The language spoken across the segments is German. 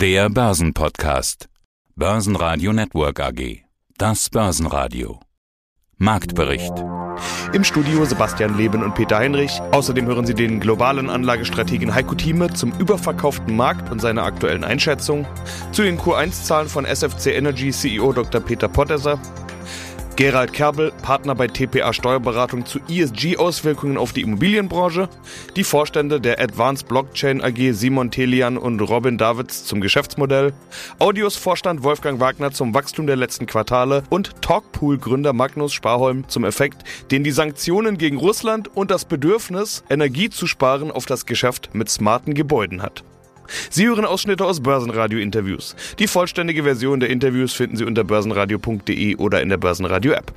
Der Börsenpodcast. Börsenradio Network AG. Das Börsenradio. Marktbericht. Im Studio Sebastian Leben und Peter Heinrich. Außerdem hören Sie den globalen Anlagestrategen Heiko Thieme zum überverkauften Markt und seiner aktuellen Einschätzung, zu den Q1-Zahlen von SFC Energy CEO Dr. Peter Pottesser, Gerald Kerbel, Partner bei TPA Steuerberatung zu ESG-Auswirkungen auf die Immobilienbranche, die Vorstände der Advanced Blockchain AG Simon Telian und Robin Davids zum Geschäftsmodell, Audios Vorstand Wolfgang Wagner zum Wachstum der letzten Quartale und Talkpool-Gründer Magnus Sparholm zum Effekt, den die Sanktionen gegen Russland und das Bedürfnis, Energie zu sparen, auf das Geschäft mit smarten Gebäuden hat. Sie hören Ausschnitte aus Börsenradio-Interviews. Die vollständige Version der Interviews finden Sie unter börsenradio.de oder in der Börsenradio-App.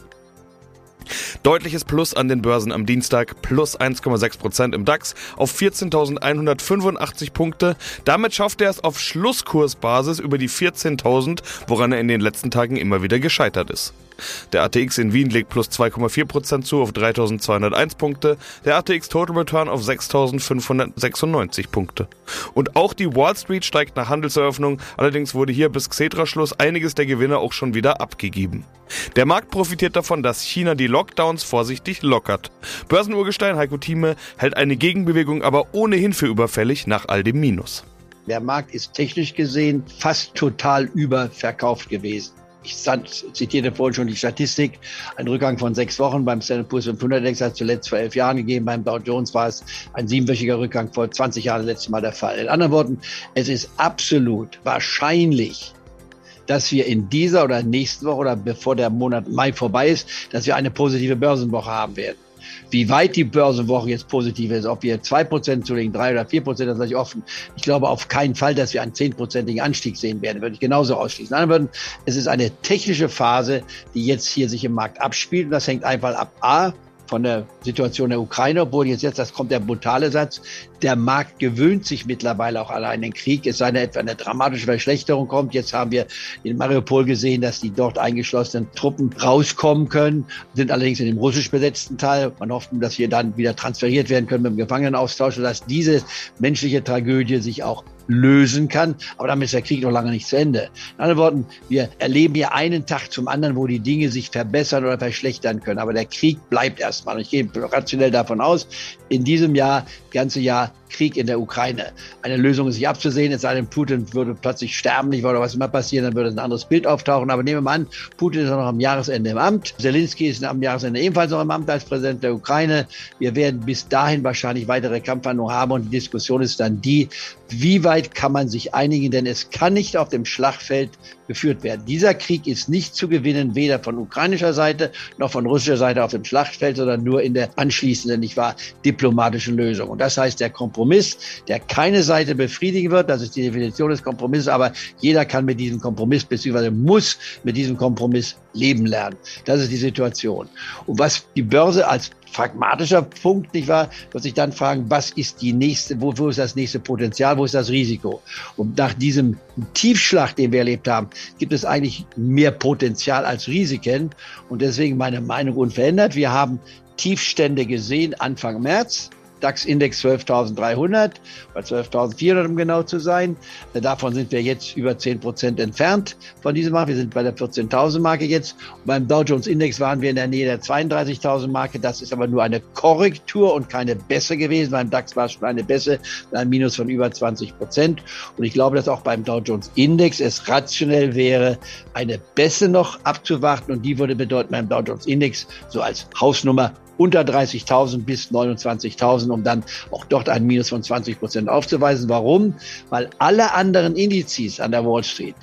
Deutliches Plus an den Börsen am Dienstag, plus 1,6% im DAX auf 14.185 Punkte. Damit schafft er es auf Schlusskursbasis über die 14.000, woran er in den letzten Tagen immer wieder gescheitert ist. Der ATX in Wien legt plus 2,4% zu auf 3.201 Punkte, der ATX Total Return auf 6.596 Punkte. Und auch die Wall Street steigt nach Handelseröffnung, allerdings wurde hier bis Xetra-Schluss einiges der Gewinner auch schon wieder abgegeben. Der Markt profitiert davon, dass China die Lockdowns vorsichtig lockert. Börsenurgestein Heiko Thieme hält eine Gegenbewegung aber ohnehin für überfällig nach all dem Minus. Der Markt ist technisch gesehen fast total überverkauft gewesen. Ich zitierte vorhin schon die Statistik. Ein Rückgang von sechs Wochen beim Standard Poor's 500 Index hat zuletzt vor elf Jahren gegeben. Beim Dow Jones war es ein siebenwöchiger Rückgang vor 20 Jahren das letzte Mal der Fall. In anderen Worten, es ist absolut wahrscheinlich, dass wir in dieser oder nächsten Woche oder bevor der Monat Mai vorbei ist, dass wir eine positive Börsenwoche haben werden. Wie weit die Börsenwoche jetzt positiv ist, ob wir zwei Prozent zulegen, drei oder vier Prozent, das lasse ich offen. Ich glaube auf keinen Fall, dass wir einen zehnprozentigen Anstieg sehen werden, würde ich genauso ausschließen. Anderen es ist eine technische Phase, die jetzt hier sich im Markt abspielt und das hängt einfach ab A, von der Situation der Ukraine, obwohl jetzt, jetzt, das kommt der brutale Satz, der Markt gewöhnt sich mittlerweile auch allein den Krieg, es sei denn etwa eine dramatische Verschlechterung kommt. Jetzt haben wir in Mariupol gesehen, dass die dort eingeschlossenen Truppen rauskommen können, sind allerdings in dem russisch besetzten Teil. Man hofft, dass wir dann wieder transferiert werden können mit dem Gefangenenaustausch, dass diese menschliche Tragödie sich auch lösen kann. Aber damit ist der Krieg noch lange nicht zu Ende. In anderen Worten, wir erleben hier einen Tag zum anderen, wo die Dinge sich verbessern oder verschlechtern können. Aber der Krieg bleibt erstmal. Ich gehe rationell davon aus, in diesem Jahr, ganze Jahr Krieg in der Ukraine. Eine Lösung ist nicht abzusehen, es sei denn, Putin würde plötzlich sterben, nicht oder was immer passieren, dann würde ein anderes Bild auftauchen. Aber nehmen wir mal an, Putin ist noch am Jahresende im Amt. Zelensky ist am Jahresende ebenfalls noch im Amt als Präsident der Ukraine. Wir werden bis dahin wahrscheinlich weitere Kampfhandlungen haben und die Diskussion ist dann die, wie weit kann man sich einigen, denn es kann nicht auf dem Schlachtfeld geführt werden. Dieser Krieg ist nicht zu gewinnen, weder von ukrainischer Seite noch von russischer Seite auf dem Schlachtfeld, sondern nur in der anschließenden, nicht wahr, diplomatischen Lösung. Und das heißt, der Kompromiss, der keine Seite befriedigen wird, das ist die Definition des Kompromisses, aber jeder kann mit diesem Kompromiss bzw. muss mit diesem Kompromiss leben lernen. Das ist die Situation. Und was die Börse als pragmatischer Punkt, nicht wahr, wird sich dann fragen, was ist die nächste, wo, wo ist das nächste Potenzial, wo ist das Risiko? Und nach diesem Tiefschlag, den wir erlebt haben, gibt es eigentlich mehr Potenzial als Risiken. Und deswegen meine Meinung unverändert. Wir haben Tiefstände gesehen Anfang März. DAX-Index 12.300 bei 12.400 um genau zu sein. Davon sind wir jetzt über 10 Prozent entfernt von diesem Markt. Wir sind bei der 14.000 Marke jetzt. Und beim Dow Jones Index waren wir in der Nähe der 32.000 Marke. Das ist aber nur eine Korrektur und keine Bässe gewesen. Beim DAX war es schon eine Bässe, ein Minus von über 20 Prozent. Und ich glaube, dass auch beim Dow Jones Index es rationell wäre, eine Bässe noch abzuwarten. Und die würde bedeuten beim Dow Jones Index so als Hausnummer unter 30.000 bis 29.000, um dann auch dort ein Minus von 20 Prozent aufzuweisen. Warum? Weil alle anderen Indizes an der Wall Street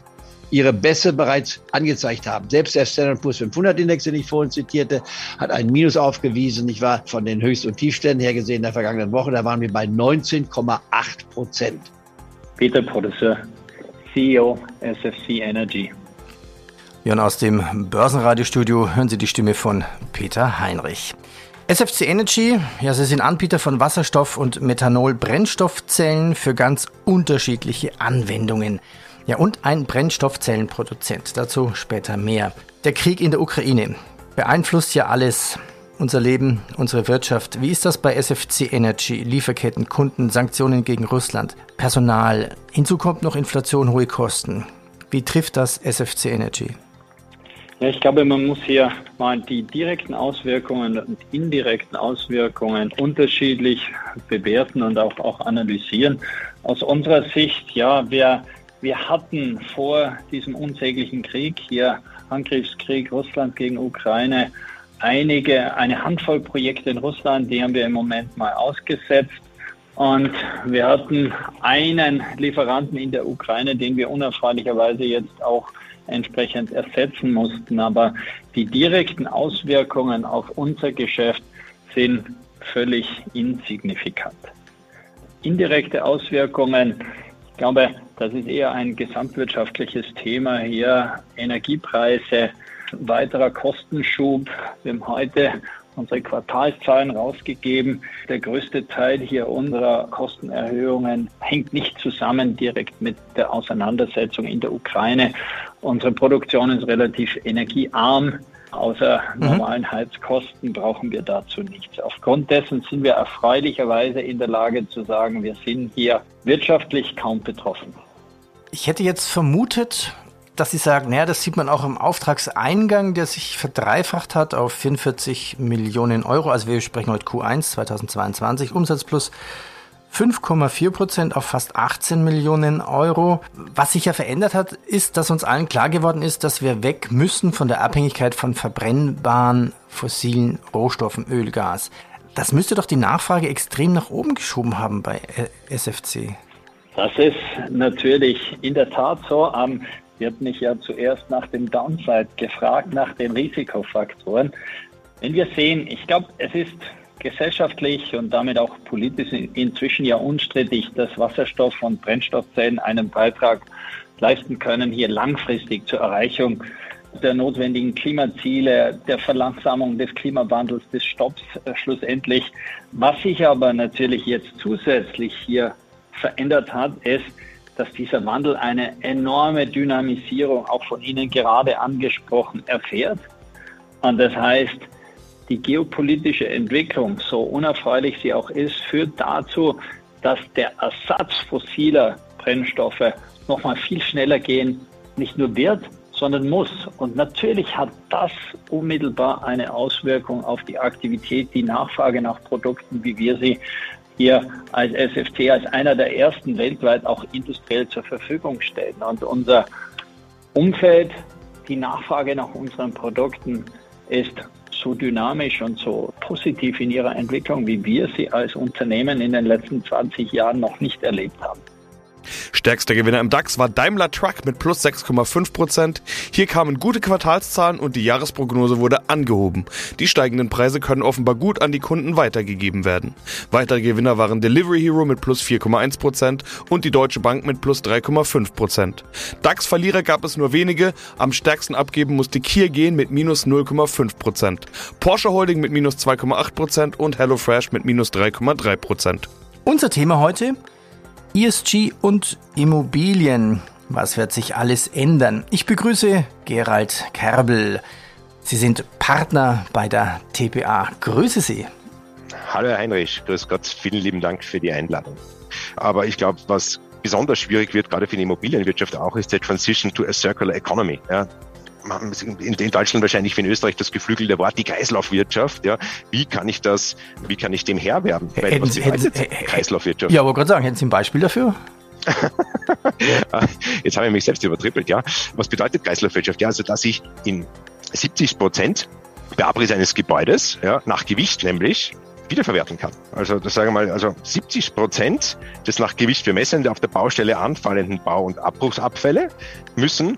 ihre Bässe bereits angezeigt haben. Selbst der Standard Poor's 500 Index, den ich vorhin zitierte, hat ein Minus aufgewiesen. Ich war von den Höchst- und Tiefständen her gesehen in der vergangenen Woche, da waren wir bei 19,8 Prozent. Peter Professor, CEO SFC Energy. Ja, und aus dem Börsenradiostudio hören Sie die Stimme von Peter Heinrich. SFC Energy, ja, sie sind Anbieter von Wasserstoff- und Methanol-Brennstoffzellen für ganz unterschiedliche Anwendungen. Ja, und ein Brennstoffzellenproduzent. Dazu später mehr. Der Krieg in der Ukraine beeinflusst ja alles unser Leben, unsere Wirtschaft. Wie ist das bei SFC Energy? Lieferketten, Kunden, Sanktionen gegen Russland, Personal. Hinzu kommt noch Inflation, hohe Kosten. Wie trifft das SFC Energy? Ja, ich glaube, man muss hier mal die direkten Auswirkungen und indirekten Auswirkungen unterschiedlich bewerten und auch, auch analysieren. Aus unserer Sicht, ja, wir, wir hatten vor diesem unsäglichen Krieg hier, Angriffskrieg Russland gegen Ukraine, einige, eine Handvoll Projekte in Russland, die haben wir im Moment mal ausgesetzt. Und wir hatten einen Lieferanten in der Ukraine, den wir unerfreulicherweise jetzt auch entsprechend ersetzen mussten. Aber die direkten Auswirkungen auf unser Geschäft sind völlig insignifikant. Indirekte Auswirkungen, ich glaube, das ist eher ein gesamtwirtschaftliches Thema hier. Energiepreise, weiterer Kostenschub. Wir haben heute unsere Quartalszahlen rausgegeben. Der größte Teil hier unserer Kostenerhöhungen hängt nicht zusammen direkt mit der Auseinandersetzung in der Ukraine. Unsere Produktion ist relativ energiearm. Außer mhm. normalen Heizkosten brauchen wir dazu nichts. Aufgrund dessen sind wir erfreulicherweise in der Lage zu sagen, wir sind hier wirtschaftlich kaum betroffen. Ich hätte jetzt vermutet, dass Sie sagen, naja, das sieht man auch im Auftragseingang, der sich verdreifacht hat auf 44 Millionen Euro. Also wir sprechen heute Q1 2022, Umsatz plus 5,4 Prozent auf fast 18 Millionen Euro. Was sich ja verändert hat, ist, dass uns allen klar geworden ist, dass wir weg müssen von der Abhängigkeit von verbrennbaren fossilen Rohstoffen, Öl, Gas. Das müsste doch die Nachfrage extrem nach oben geschoben haben bei SFC. Das ist natürlich in der Tat so. Ähm, wird mich ja zuerst nach dem Downside gefragt, nach den Risikofaktoren. Wenn wir sehen, ich glaube, es ist gesellschaftlich und damit auch politisch inzwischen ja unstrittig, dass Wasserstoff- und Brennstoffzellen einen Beitrag leisten können, hier langfristig zur Erreichung der notwendigen Klimaziele, der Verlangsamung des Klimawandels, des Stopps äh, schlussendlich. Was sich aber natürlich jetzt zusätzlich hier verändert hat, ist, dass dieser Wandel eine enorme Dynamisierung auch von Ihnen gerade angesprochen erfährt. Und das heißt, die geopolitische Entwicklung, so unerfreulich sie auch ist, führt dazu, dass der Ersatz fossiler Brennstoffe nochmal viel schneller gehen, nicht nur wird, sondern muss. Und natürlich hat das unmittelbar eine Auswirkung auf die Aktivität, die Nachfrage nach Produkten, wie wir sie hier als SFC als einer der ersten weltweit auch industriell zur Verfügung stellen. Und unser Umfeld, die Nachfrage nach unseren Produkten ist so dynamisch und so positiv in ihrer Entwicklung, wie wir sie als Unternehmen in den letzten 20 Jahren noch nicht erlebt haben. Stärkster Gewinner im DAX war Daimler Truck mit plus 6,5 Prozent. Hier kamen gute Quartalszahlen und die Jahresprognose wurde angehoben. Die steigenden Preise können offenbar gut an die Kunden weitergegeben werden. Weitere Gewinner waren Delivery Hero mit plus 4,1 Prozent und die Deutsche Bank mit plus 3,5 Prozent. DAX-Verlierer gab es nur wenige. Am stärksten abgeben musste Kier gehen mit minus 0,5 Prozent. Porsche Holding mit minus 2,8 Prozent und HelloFresh mit minus 3,3 Prozent. Unser Thema heute ESG und Immobilien. Was wird sich alles ändern? Ich begrüße Gerald Kerbel. Sie sind Partner bei der TPA. Grüße Sie. Hallo Herr Heinrich, grüß Gott, vielen lieben Dank für die Einladung. Aber ich glaube, was besonders schwierig wird, gerade für die Immobilienwirtschaft auch, ist der Transition to a Circular Economy. Ja, in, Deutschland wahrscheinlich wie in Österreich das geflügelte Wort, die Kreislaufwirtschaft. Ja, wie kann ich das, wie kann ich dem Herr werden? Weil, hätten Sie, hätten, Kreislaufwirtschaft. Ja, aber gerade sagen, hätten Sie ein Beispiel dafür? Jetzt habe ich mich selbst übertrippelt, ja. Was bedeutet Kreislaufwirtschaft? Ja, also dass ich in 70 Prozent bei Abriss eines Gebäudes, ja, nach Gewicht nämlich, wiederverwerten kann. Also das sage ich mal, also 70 Prozent des nach Gewicht bemessen auf der Baustelle anfallenden Bau- und Abbruchsabfälle müssen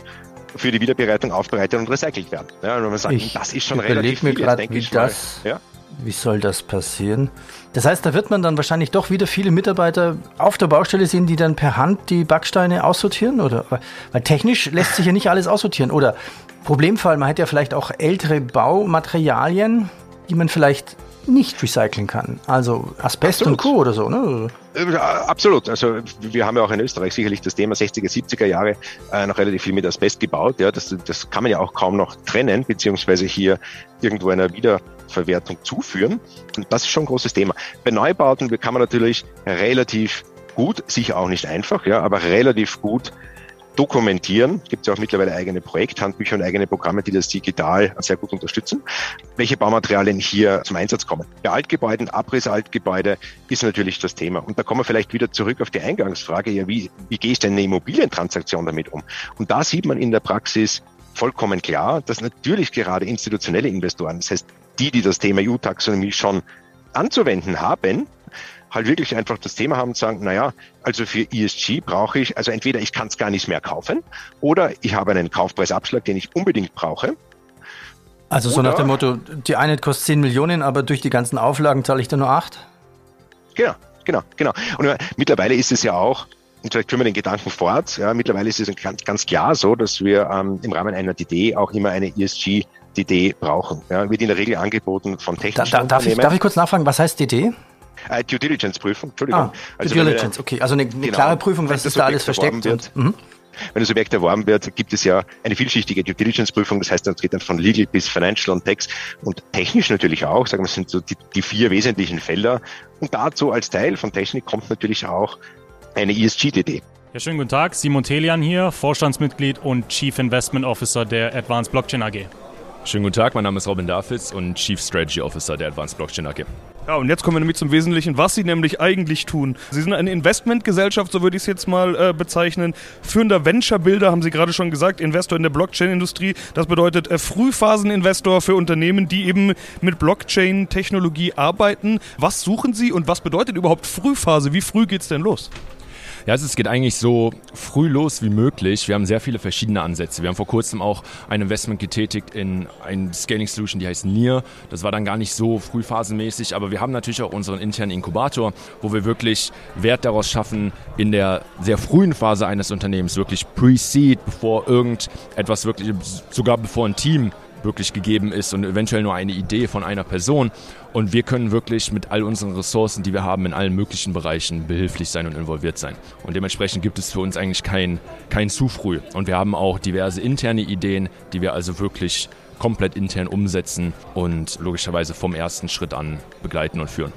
für die Wiederbereitung aufbereitet und recycelt werden. Ja, und wenn man sagt, ich das ist schon relativ mir grad, denke wie ich das, mal, ja? Wie soll das passieren? Das heißt, da wird man dann wahrscheinlich doch wieder viele Mitarbeiter auf der Baustelle sehen, die dann per Hand die Backsteine aussortieren? Oder weil technisch lässt sich ja nicht alles aussortieren. Oder Problemfall, man hätte ja vielleicht auch ältere Baumaterialien, die man vielleicht nicht recyceln kann. Also Asbest Absolut. und Co. oder so, ne? Äh, absolut. Also wir haben ja auch in Österreich sicherlich das Thema 60er, 70er Jahre äh, noch relativ viel mit Asbest gebaut. Ja, das, das kann man ja auch kaum noch trennen, beziehungsweise hier irgendwo einer Wiederverwertung zuführen. Und das ist schon ein großes Thema. Bei Neubauten kann man natürlich relativ gut, sicher auch nicht einfach, ja, aber relativ gut dokumentieren. Gibt es ja auch mittlerweile eigene Projekthandbücher und eigene Programme, die das digital sehr gut unterstützen. Welche Baumaterialien hier zum Einsatz kommen. Bei Altgebäuden, Abrissaltgebäude ist natürlich das Thema. Und da kommen wir vielleicht wieder zurück auf die Eingangsfrage, ja, wie, wie gehe ich denn eine Immobilientransaktion damit um? Und da sieht man in der Praxis vollkommen klar, dass natürlich gerade institutionelle Investoren, das heißt die, die das Thema EU-Taxonomie schon anzuwenden haben, halt wirklich einfach das Thema haben und sagen, naja, also für ESG brauche ich, also entweder ich kann es gar nicht mehr kaufen oder ich habe einen Kaufpreisabschlag, den ich unbedingt brauche. Also so oder, nach dem Motto, die eine kostet 10 Millionen, aber durch die ganzen Auflagen zahle ich da nur 8? Genau, genau, genau. Und mittlerweile ist es ja auch, und vielleicht führen wir den Gedanken fort, ja, mittlerweile ist es ganz, ganz klar so, dass wir ähm, im Rahmen einer DD auch immer eine ESG DD brauchen. Ja, wird in der Regel angeboten von technischen da, da, darf, ich, darf ich kurz nachfragen, was heißt DD? Äh, Due Diligence-Prüfung, Entschuldigung. Ah, also Due Diligence, okay. Also eine, eine genau, klare Prüfung, was ist da alles versteckt? Wird, und, mhm. Wenn das Objekt erworben wird, gibt es ja eine vielschichtige Due Diligence-Prüfung. Das heißt, es geht dann von Legal bis Financial und Tax und technisch natürlich auch. Sagen wir, das sind so die, die vier wesentlichen Felder. Und dazu als Teil von Technik kommt natürlich auch eine ESG-DD. Ja, schönen guten Tag. Simon Telian hier, Vorstandsmitglied und Chief Investment Officer der Advanced Blockchain AG. Schönen guten Tag, mein Name ist Robin Davids und Chief Strategy Officer der Advanced Blockchain AG. Ja, und jetzt kommen wir nämlich zum Wesentlichen, was Sie nämlich eigentlich tun. Sie sind eine Investmentgesellschaft, so würde ich es jetzt mal äh, bezeichnen. Führender Venture-Builder, haben Sie gerade schon gesagt, Investor in der Blockchain-Industrie. Das bedeutet äh, Frühphaseninvestor für Unternehmen, die eben mit Blockchain-Technologie arbeiten. Was suchen Sie und was bedeutet überhaupt Frühphase? Wie früh geht es denn los? Ja, es geht eigentlich so früh los wie möglich. Wir haben sehr viele verschiedene Ansätze. Wir haben vor kurzem auch ein Investment getätigt in ein Scaling Solution, die heißt NIR. Das war dann gar nicht so frühphasenmäßig, aber wir haben natürlich auch unseren internen Inkubator, wo wir wirklich Wert daraus schaffen, in der sehr frühen Phase eines Unternehmens, wirklich Pre-Seed, bevor irgendetwas wirklich, sogar bevor ein Team wirklich gegeben ist und eventuell nur eine Idee von einer Person. Und wir können wirklich mit all unseren Ressourcen, die wir haben, in allen möglichen Bereichen behilflich sein und involviert sein. Und dementsprechend gibt es für uns eigentlich kein, kein zu früh. Und wir haben auch diverse interne Ideen, die wir also wirklich komplett intern umsetzen und logischerweise vom ersten Schritt an begleiten und führen.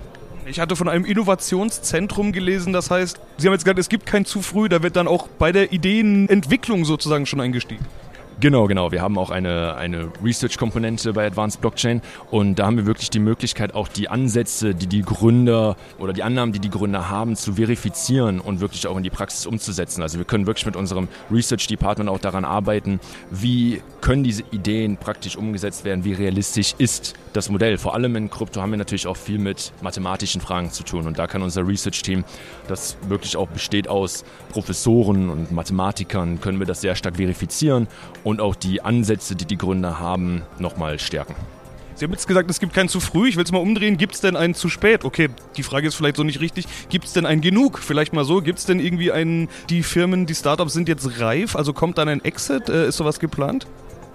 Ich hatte von einem Innovationszentrum gelesen, das heißt, Sie haben jetzt gesagt, es gibt kein zu früh, da wird dann auch bei der Ideenentwicklung sozusagen schon eingestiegen. Genau, genau. Wir haben auch eine, eine Research-Komponente bei Advanced Blockchain und da haben wir wirklich die Möglichkeit, auch die Ansätze, die die Gründer oder die Annahmen, die die Gründer haben, zu verifizieren und wirklich auch in die Praxis umzusetzen. Also wir können wirklich mit unserem Research-Department auch daran arbeiten, wie können diese Ideen praktisch umgesetzt werden, wie realistisch ist das Modell. Vor allem in Krypto haben wir natürlich auch viel mit mathematischen Fragen zu tun und da kann unser Research-Team, das wirklich auch besteht aus Professoren und Mathematikern, können wir das sehr stark verifizieren und auch die Ansätze, die die Gründer haben, nochmal stärken. Sie haben jetzt gesagt, es gibt keinen zu früh. Ich will es mal umdrehen. Gibt es denn einen zu spät? Okay, die Frage ist vielleicht so nicht richtig. Gibt es denn einen genug? Vielleicht mal so. Gibt es denn irgendwie einen, die Firmen, die Startups sind jetzt reif? Also kommt dann ein Exit? Äh, ist sowas geplant?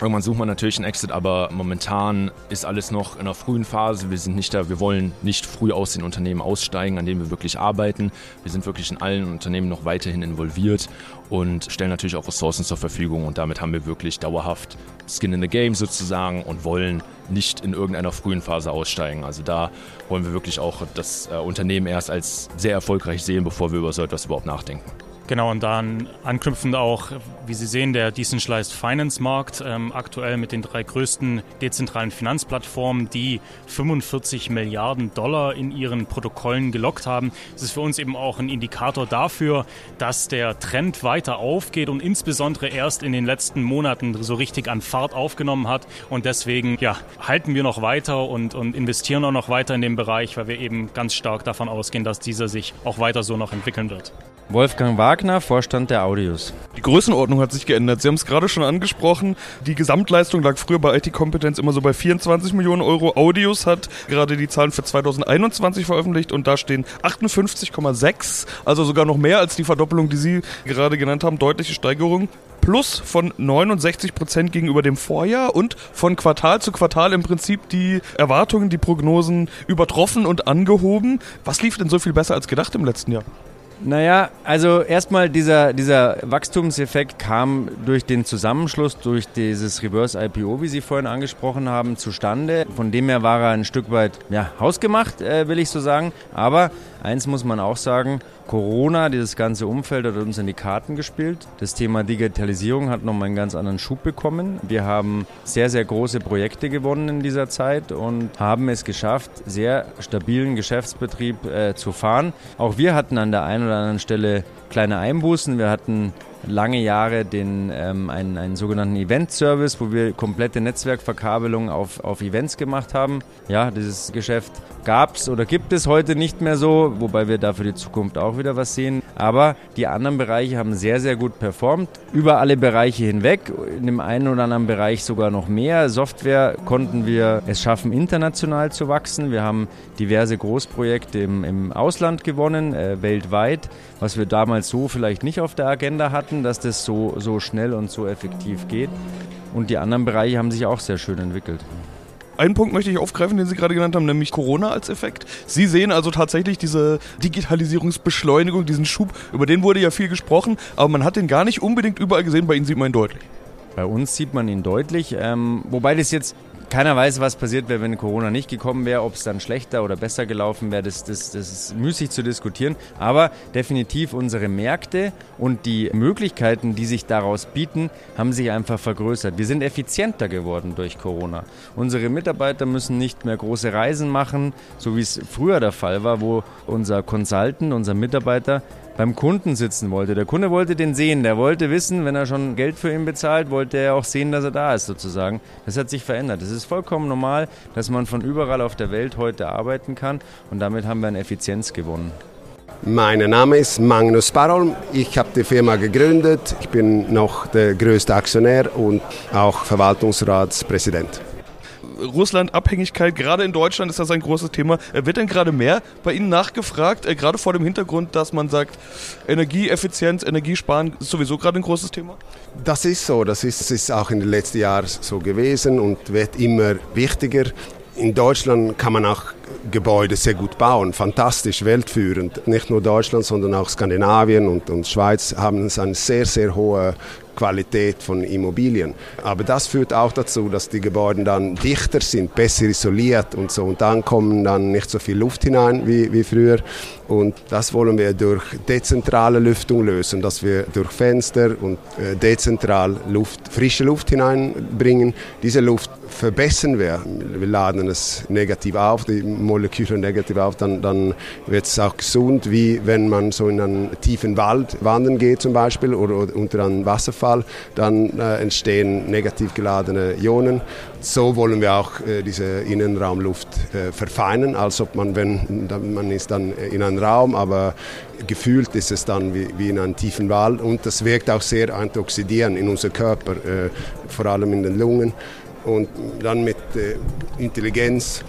Irgendwann sucht man natürlich einen Exit, aber momentan ist alles noch in einer frühen Phase. Wir sind nicht da, wir wollen nicht früh aus den Unternehmen aussteigen, an denen wir wirklich arbeiten. Wir sind wirklich in allen Unternehmen noch weiterhin involviert und stellen natürlich auch Ressourcen zur Verfügung und damit haben wir wirklich dauerhaft Skin in the Game sozusagen und wollen nicht in irgendeiner frühen Phase aussteigen. Also da wollen wir wirklich auch das äh, Unternehmen erst als sehr erfolgreich sehen, bevor wir über so etwas überhaupt nachdenken. Genau, und dann anknüpfend auch, wie Sie sehen, der Decentralized Finance Markt, ähm, aktuell mit den drei größten dezentralen Finanzplattformen, die 45 Milliarden Dollar in ihren Protokollen gelockt haben. Das ist für uns eben auch ein Indikator dafür, dass der Trend weiter aufgeht und insbesondere erst in den letzten Monaten so richtig an Fahrt aufgenommen hat. Und deswegen ja, halten wir noch weiter und, und investieren auch noch weiter in den Bereich, weil wir eben ganz stark davon ausgehen, dass dieser sich auch weiter so noch entwickeln wird. Wolfgang Wagner, Vorstand der Audios. Die Größenordnung hat sich geändert. Sie haben es gerade schon angesprochen. Die Gesamtleistung lag früher bei IT-Kompetenz immer so bei 24 Millionen Euro. Audios hat gerade die Zahlen für 2021 veröffentlicht und da stehen 58,6, also sogar noch mehr als die Verdoppelung, die Sie gerade genannt haben. Deutliche Steigerung. Plus von 69 Prozent gegenüber dem Vorjahr und von Quartal zu Quartal im Prinzip die Erwartungen, die Prognosen übertroffen und angehoben. Was lief denn so viel besser als gedacht im letzten Jahr? Naja, also erstmal dieser, dieser Wachstumseffekt kam durch den Zusammenschluss, durch dieses Reverse IPO, wie Sie vorhin angesprochen haben, zustande. Von dem her war er ein Stück weit ja, hausgemacht, äh, will ich so sagen. Aber eins muss man auch sagen, Corona, dieses ganze Umfeld hat uns in die Karten gespielt. Das Thema Digitalisierung hat nochmal einen ganz anderen Schub bekommen. Wir haben sehr, sehr große Projekte gewonnen in dieser Zeit und haben es geschafft, sehr stabilen Geschäftsbetrieb äh, zu fahren. Auch wir hatten an der einen oder anderen Stelle kleine Einbußen. Wir hatten lange Jahre den, ähm, einen, einen sogenannten Event-Service, wo wir komplette Netzwerkverkabelung auf, auf Events gemacht haben. Ja, dieses Geschäft gab es oder gibt es heute nicht mehr so, wobei wir da für die Zukunft auch wieder was sehen. Aber die anderen Bereiche haben sehr, sehr gut performt, über alle Bereiche hinweg. In dem einen oder anderen Bereich sogar noch mehr. Software konnten wir es schaffen, international zu wachsen. Wir haben diverse Großprojekte im, im Ausland gewonnen, äh, weltweit, was wir damals so vielleicht nicht auf der Agenda hatten, dass das so, so schnell und so effektiv geht. Und die anderen Bereiche haben sich auch sehr schön entwickelt. Einen Punkt möchte ich aufgreifen, den Sie gerade genannt haben, nämlich Corona als Effekt. Sie sehen also tatsächlich diese Digitalisierungsbeschleunigung, diesen Schub, über den wurde ja viel gesprochen, aber man hat den gar nicht unbedingt überall gesehen, bei Ihnen sieht man ihn deutlich. Bei uns sieht man ihn deutlich, ähm, wobei das jetzt keiner weiß, was passiert wäre, wenn Corona nicht gekommen wäre, ob es dann schlechter oder besser gelaufen wäre. Das, das, das ist müßig zu diskutieren. Aber definitiv unsere Märkte und die Möglichkeiten, die sich daraus bieten, haben sich einfach vergrößert. Wir sind effizienter geworden durch Corona. Unsere Mitarbeiter müssen nicht mehr große Reisen machen, so wie es früher der Fall war, wo unser Consultant, unser Mitarbeiter beim Kunden sitzen wollte. Der Kunde wollte den sehen, der wollte wissen, wenn er schon Geld für ihn bezahlt, wollte er auch sehen, dass er da ist sozusagen. Das hat sich verändert. Es ist vollkommen normal, dass man von überall auf der Welt heute arbeiten kann und damit haben wir an Effizienz gewonnen. Mein Name ist Magnus Barholm. Ich habe die Firma gegründet. Ich bin noch der größte Aktionär und auch Verwaltungsratspräsident. Russland-Abhängigkeit, gerade in Deutschland ist das ein großes Thema. Äh, wird denn gerade mehr bei Ihnen nachgefragt, äh, gerade vor dem Hintergrund, dass man sagt, Energieeffizienz, Energiesparen ist sowieso gerade ein großes Thema? Das ist so, das ist, ist auch in den letzten Jahren so gewesen und wird immer wichtiger. In Deutschland kann man auch Gebäude sehr gut bauen, fantastisch, weltführend. Nicht nur Deutschland, sondern auch Skandinavien und, und Schweiz haben eine sehr, sehr hohe Qualität von Immobilien. Aber das führt auch dazu, dass die Gebäude dann dichter sind, besser isoliert und so. Und dann kommen dann nicht so viel Luft hinein wie, wie früher. Und das wollen wir durch dezentrale Lüftung lösen, dass wir durch Fenster und äh, dezentral Luft, frische Luft hineinbringen. Diese Luft verbessern wir. Wir laden es negativ auf, die Moleküle negativ auf, dann, dann wird es auch gesund, wie wenn man so in einen tiefen Wald wandern geht zum Beispiel oder, oder unter einem Wasserfall, dann äh, entstehen negativ geladene Ionen. So wollen wir auch äh, diese Innenraumluft äh, verfeinern, als ob man, wenn man ist dann in einem Raum, aber gefühlt ist es dann wie, wie in einem tiefen Wald und das wirkt auch sehr antioxidierend in unserem Körper, äh, vor allem in den Lungen und dann mit äh, Intelligenz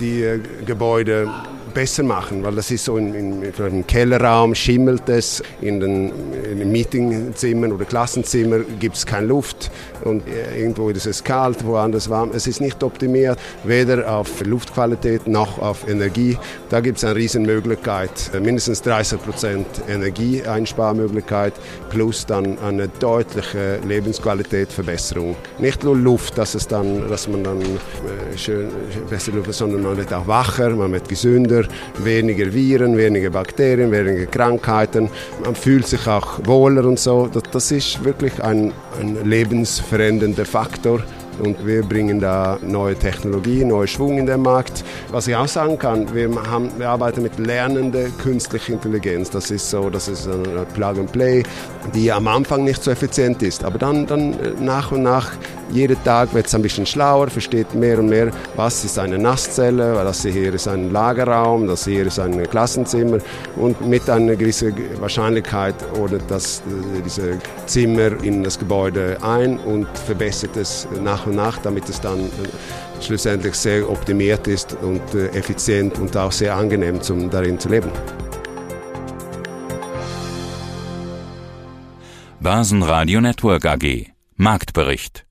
die äh, Gebäude besser machen, weil das ist so in, in, im Kellerraum schimmelt es, in den, in den Meetingzimmern oder Klassenzimmern gibt es keine Luft und irgendwo ist es kalt, woanders warm. Es ist nicht optimiert, weder auf Luftqualität noch auf Energie. Da gibt es eine Riesenmöglichkeit, mindestens 30 Prozent Energieeinsparmöglichkeit plus dann eine deutliche Lebensqualitätverbesserung. Nicht nur Luft, dass, es dann, dass man dann äh, schön, besser Luft, sondern man wird auch wacher, man wird gesünder, weniger Viren, weniger Bakterien, weniger Krankheiten. Man fühlt sich auch wohler und so. Das, das ist wirklich ein, ein lebensverändernder Faktor. Und wir bringen da neue Technologie, neuen Schwung in den Markt. Was ich auch sagen kann, wir, haben, wir arbeiten mit lernender künstlicher Intelligenz. Das ist so, das ist eine Plug and Play, die am Anfang nicht so effizient ist. Aber dann, dann äh, nach und nach jeden Tag wird es ein bisschen schlauer, versteht mehr und mehr, was ist eine Nasszelle, das hier ist ein Lagerraum, das hier ist ein Klassenzimmer und mit einer gewissen Wahrscheinlichkeit ordnet das äh, diese Zimmer in das Gebäude ein und verbessert es nach und nach, damit es dann äh, schlussendlich sehr optimiert ist und äh, effizient und auch sehr angenehm, um darin zu leben. Börsenradio Network AG. Marktbericht